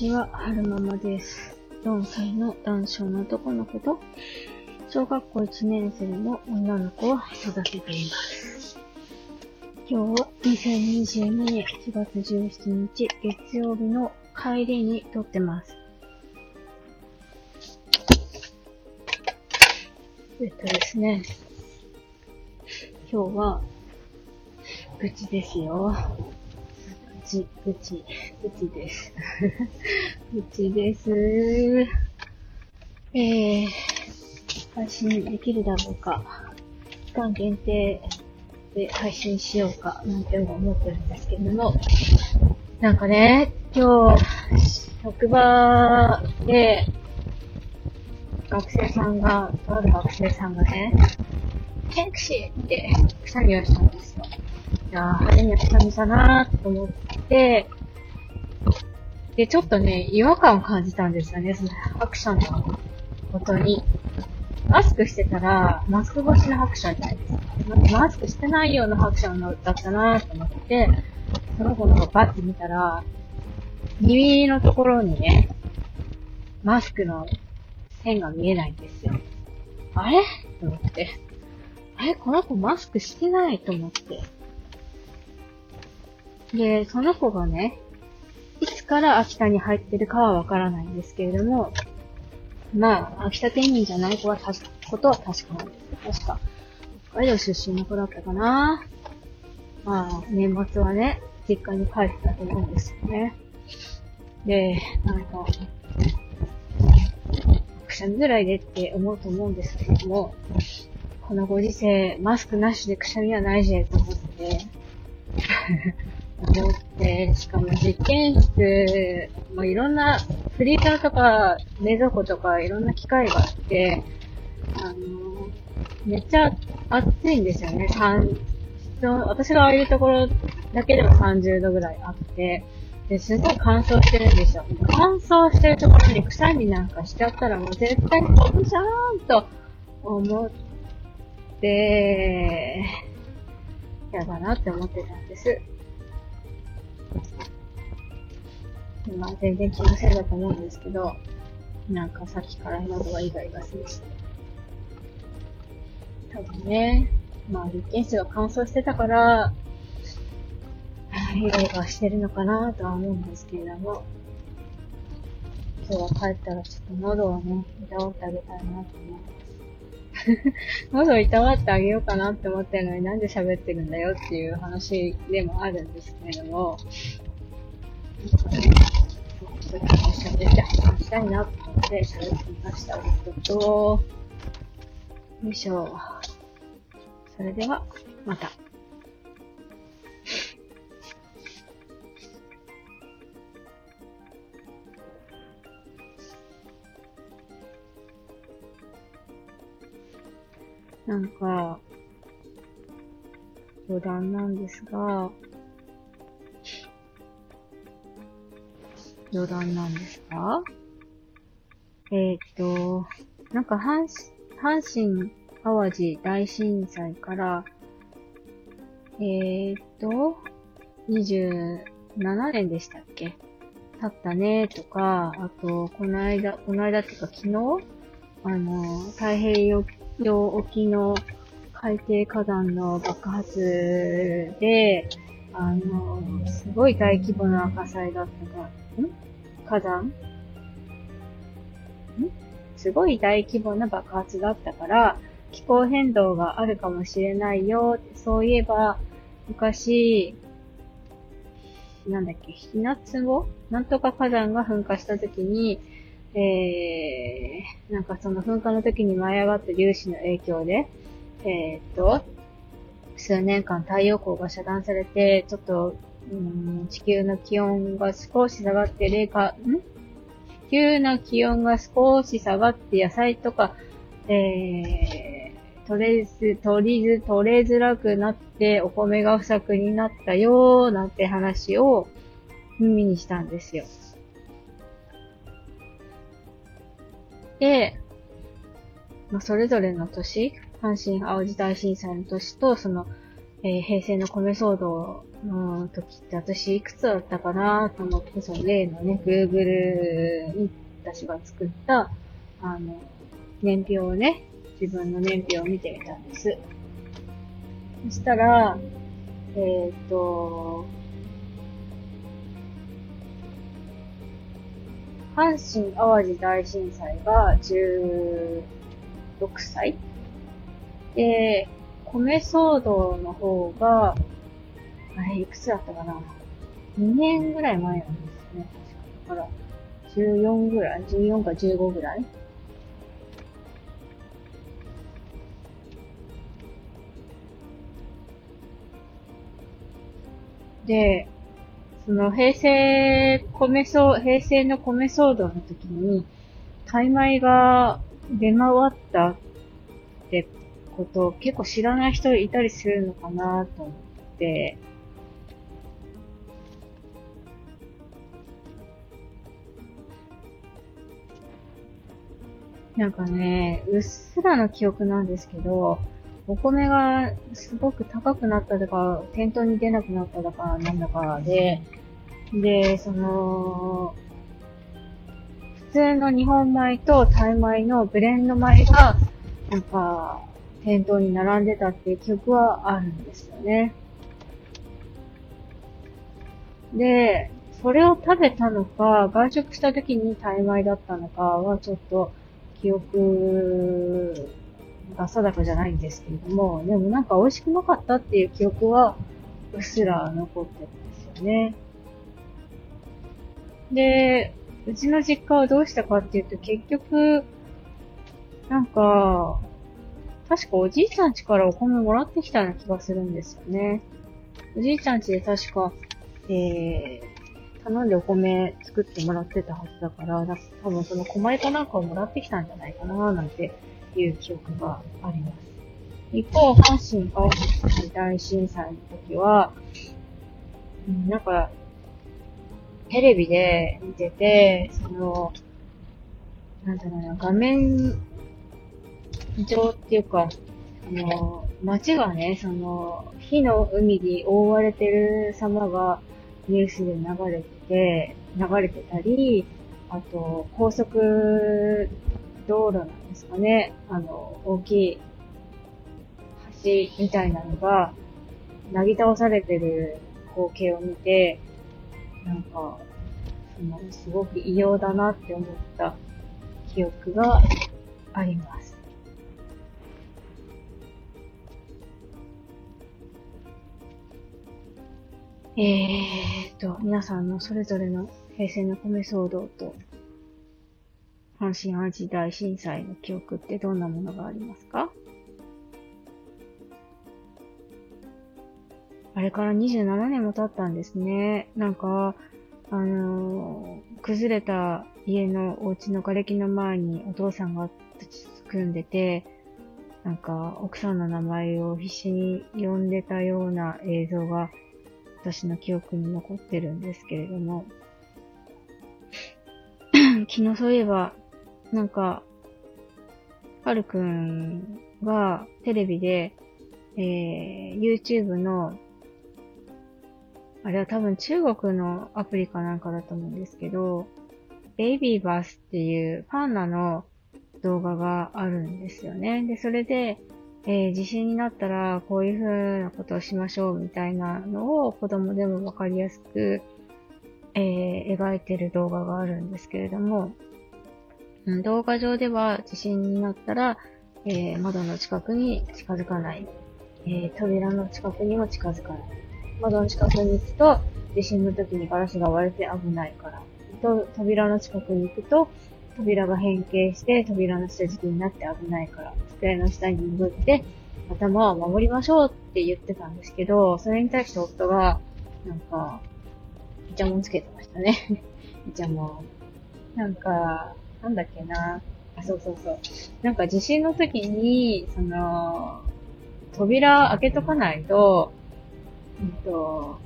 ちは、はるままです。4歳の男性の男の子と、小学校1年生の女の子を育てています。今日は2022年4月17日月曜日の帰りに撮ってます。えっとですね、今日は、愚痴ですよ。愚痴、愚痴、愚痴です。愚痴です。えー、配信できるだろうか。期間限定で配信しようか、なんて思ってるんですけれども。なんかね、今日、職場で、学生さんが、とある学生さんがね、セクシーってくしゃみをしたんですよ。いやー、派手にくしゃみだなーと思って、で、ちょっとね、違和感を感じたんですよね、そのハクションのことに。マスクしてたら、マスク越しのハクションじゃないですか。マスクしてないようなハクションだったなと思って、その子の方バッて見たら、耳のところにね、マスクの線が見えないんですよ。あれ？と思って。あれ？この子マスクしてないと思って。で、その子がね、から秋田に入ってるかはわからないんですけれども、まあ、秋田県民じゃない子はた、ことは確かなんです。確か、北海道出身の子だったかな。まあ、年末はね、実家に帰ってたと思うんですよね。で、なんか、くしゃみぐらいでって思うと思うんですけれども、このご時世、マスクなしでくしゃみはないぜと思って、思って、しかも実験室、まあ、いろんな、フリーターとか、冷蔵庫とか、いろんな機械があって、あの、めっちゃ暑いんですよね。三私がああいるところだけでも30度ぐらいあって、で、すごい乾燥してるんですよ。乾燥してるところにくしゃみなんかしちゃったらもう絶対飛ぶじゃーんと思って、やだなって思ってたんです。まあ全然気のせいだと思うんですけど、なんかさっきから喉がイガイガするし。多分ね、まあ実験室が乾燥してたから、イガイガしてるのかなとは思うんですけれども、今日は帰ったらちょっと喉をね、いたわってあげたいなと思います。喉をいたわってあげようかなって思ってるのになんで喋ってるんだよっていう話でもあるんですけれども、ちょっと喋って話したいなと思って喋ってみました。おっとと、よいしょ。それでは、また。なんか、余談なんですが、余談なんですか？えー、っと、なんか阪神、阪神淡路大震災から、えー、っと、27年でしたっけ？経ったねとか、あと、この間、この間っていうか昨日？あの、太平洋沖の海底火山の爆発で、あの、すごい大規模な火災だったか。ら、ん？火山？ん？すごい大規模な爆発だったから、気候変動があるかもしれないよ。そういえば、昔、なんだっけ、ひなつぼ？なんとか火山が噴火した時に、えー、なんかその噴火の時に舞い上がった粒子の影響で、えー、っと、数年間太陽光が遮断されて、ちょっと、うん、地球の気温が少し下がって、零下、ん？地球の気温が少し下がって野菜とか、えー、取れず、取りず、取れづらくなってお米が不作になったよーなんて話を耳にしたんですよ。で、まあ、それぞれの年、阪神淡路大震災の年と、その、えー、平成の米騒動の時って私いくつだったかなと思って、その例のね、Google に私が作った、あの、年表をね、自分の年表を見てみたんです。そしたら、えっ、ー、と、阪神淡路大震災が16歳で、米騒動の方が、あれ、いくつだったかな ?2 年ぐらい前なんですね。確かだから、14ぐらい ?14 か15ぐらいで、その平成米騒、平成の米騒動の時に、タイ米が出回ったってこと結構知らない人いたりするのかなと思って、なんかね、うっすらの記憶なんですけど、お米がすごく高くなったとか、店頭に出なくなったとか、なんだかで、で、その、普通の日本米とタイ米のブレンド米が、なんか、店頭に並んでたっていう記憶はあるんですよね。で、それを食べたのか、外食した時にタイ米だったのかはちょっと記憶が定かじゃないんですけれども、でもなんか美味しくなかったっていう記憶はうっすら残ってるんですよね。で、うちの実家はどうしたかっていうと結局、なんか、確かおじいちゃん家からお米もらってきたような気がするんですよね。おじいちゃん家で確か、えー、頼んでお米作ってもらってたはずだから、多分その米かなんかをもらってきたんじゃないかななんていう記憶があります。一方、阪神淡路大震災の時は、うん、なんか、テレビで見てて、その、なんだろうな、画面上っていうか、あの、街がね、その、火の海に覆われてる様がニュースで流れてて、流れてたり、あと、高速道路なんですかね、あの、大きい橋みたいなのが、なぎ倒されてる光景を見て、なんか、その、すごく異様だなって思った記憶があります。えーと、皆さんのそれぞれの平成の米騒動と、阪神淡路大震災の記憶ってどんなものがありますか？あれから27年も経ったんですね。なんか、あのー、崩れた家のお家の瓦礫の前にお父さんが立ち組んでて、なんか奥さんの名前を必死に呼んでたような映像が私の記憶に残ってるんですけれども、昨日そういえば、なんか、はるくんがテレビで、えー、YouTube の、あれは多分中国のアプリかなんかだと思うんですけど、ベイビーバースっていうパンダの動画があるんですよね。で、それで、えー、地震になったらこういう風なことをしましょうみたいなのを子供でもわかりやすく、えー、描いてる動画があるんですけれども、動画上では地震になったら、えー、窓の近くに近づかない、え扉の近くにも近づかない。窓の近くに行くと地震の時にガラスが割れて危ないから。と扉の近くに行くと扉が変形して扉の下敷きになって危ないから、机の下に潜って頭を守りましょうって言ってたんですけど、それに対して夫が、なんか、イチャモンつけてましたね。イチャモン。なんか、なんだっけな。あ、そうそうそう。なんか地震の時に、その、扉開けとかないと、うんと、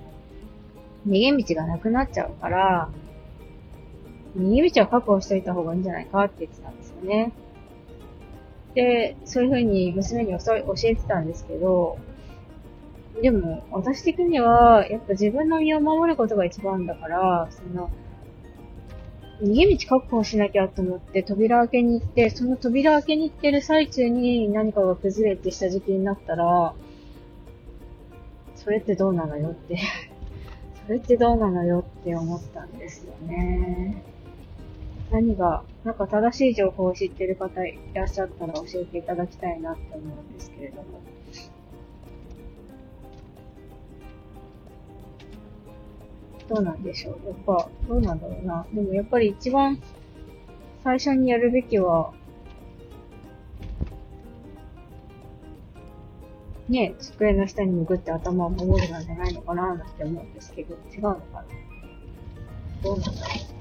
逃げ道がなくなっちゃうから、逃げ道を確保しといた方がいいんじゃないかって言ってたんですよね。で、そういう風に娘に教えてたんですけど、でも、私的には、やっぱ自分の身を守ることが一番だから、その、逃げ道確保しなきゃと思って扉開けに行って、その扉開けに行ってる最中に何かが崩れて下敷きになったら、それってどうなのよって それってどうなのよって思ったんですよね。何が、なんか正しい情報を知ってる方いらっしゃったら教えていただきたいなって思うんですけれども。どうなんでしょう。やっぱ、どうなんだろうな。でもやっぱり一番最初にやるべきは、ね、机の下に潜って頭を守るなんじゃないのかななんて思うんですけど、違うのかなどうなんだろう。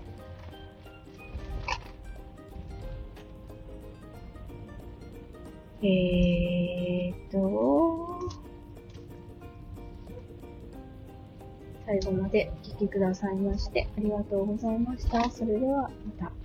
えーと、最後までお聴きくださいましてありがとうございました。それではまた。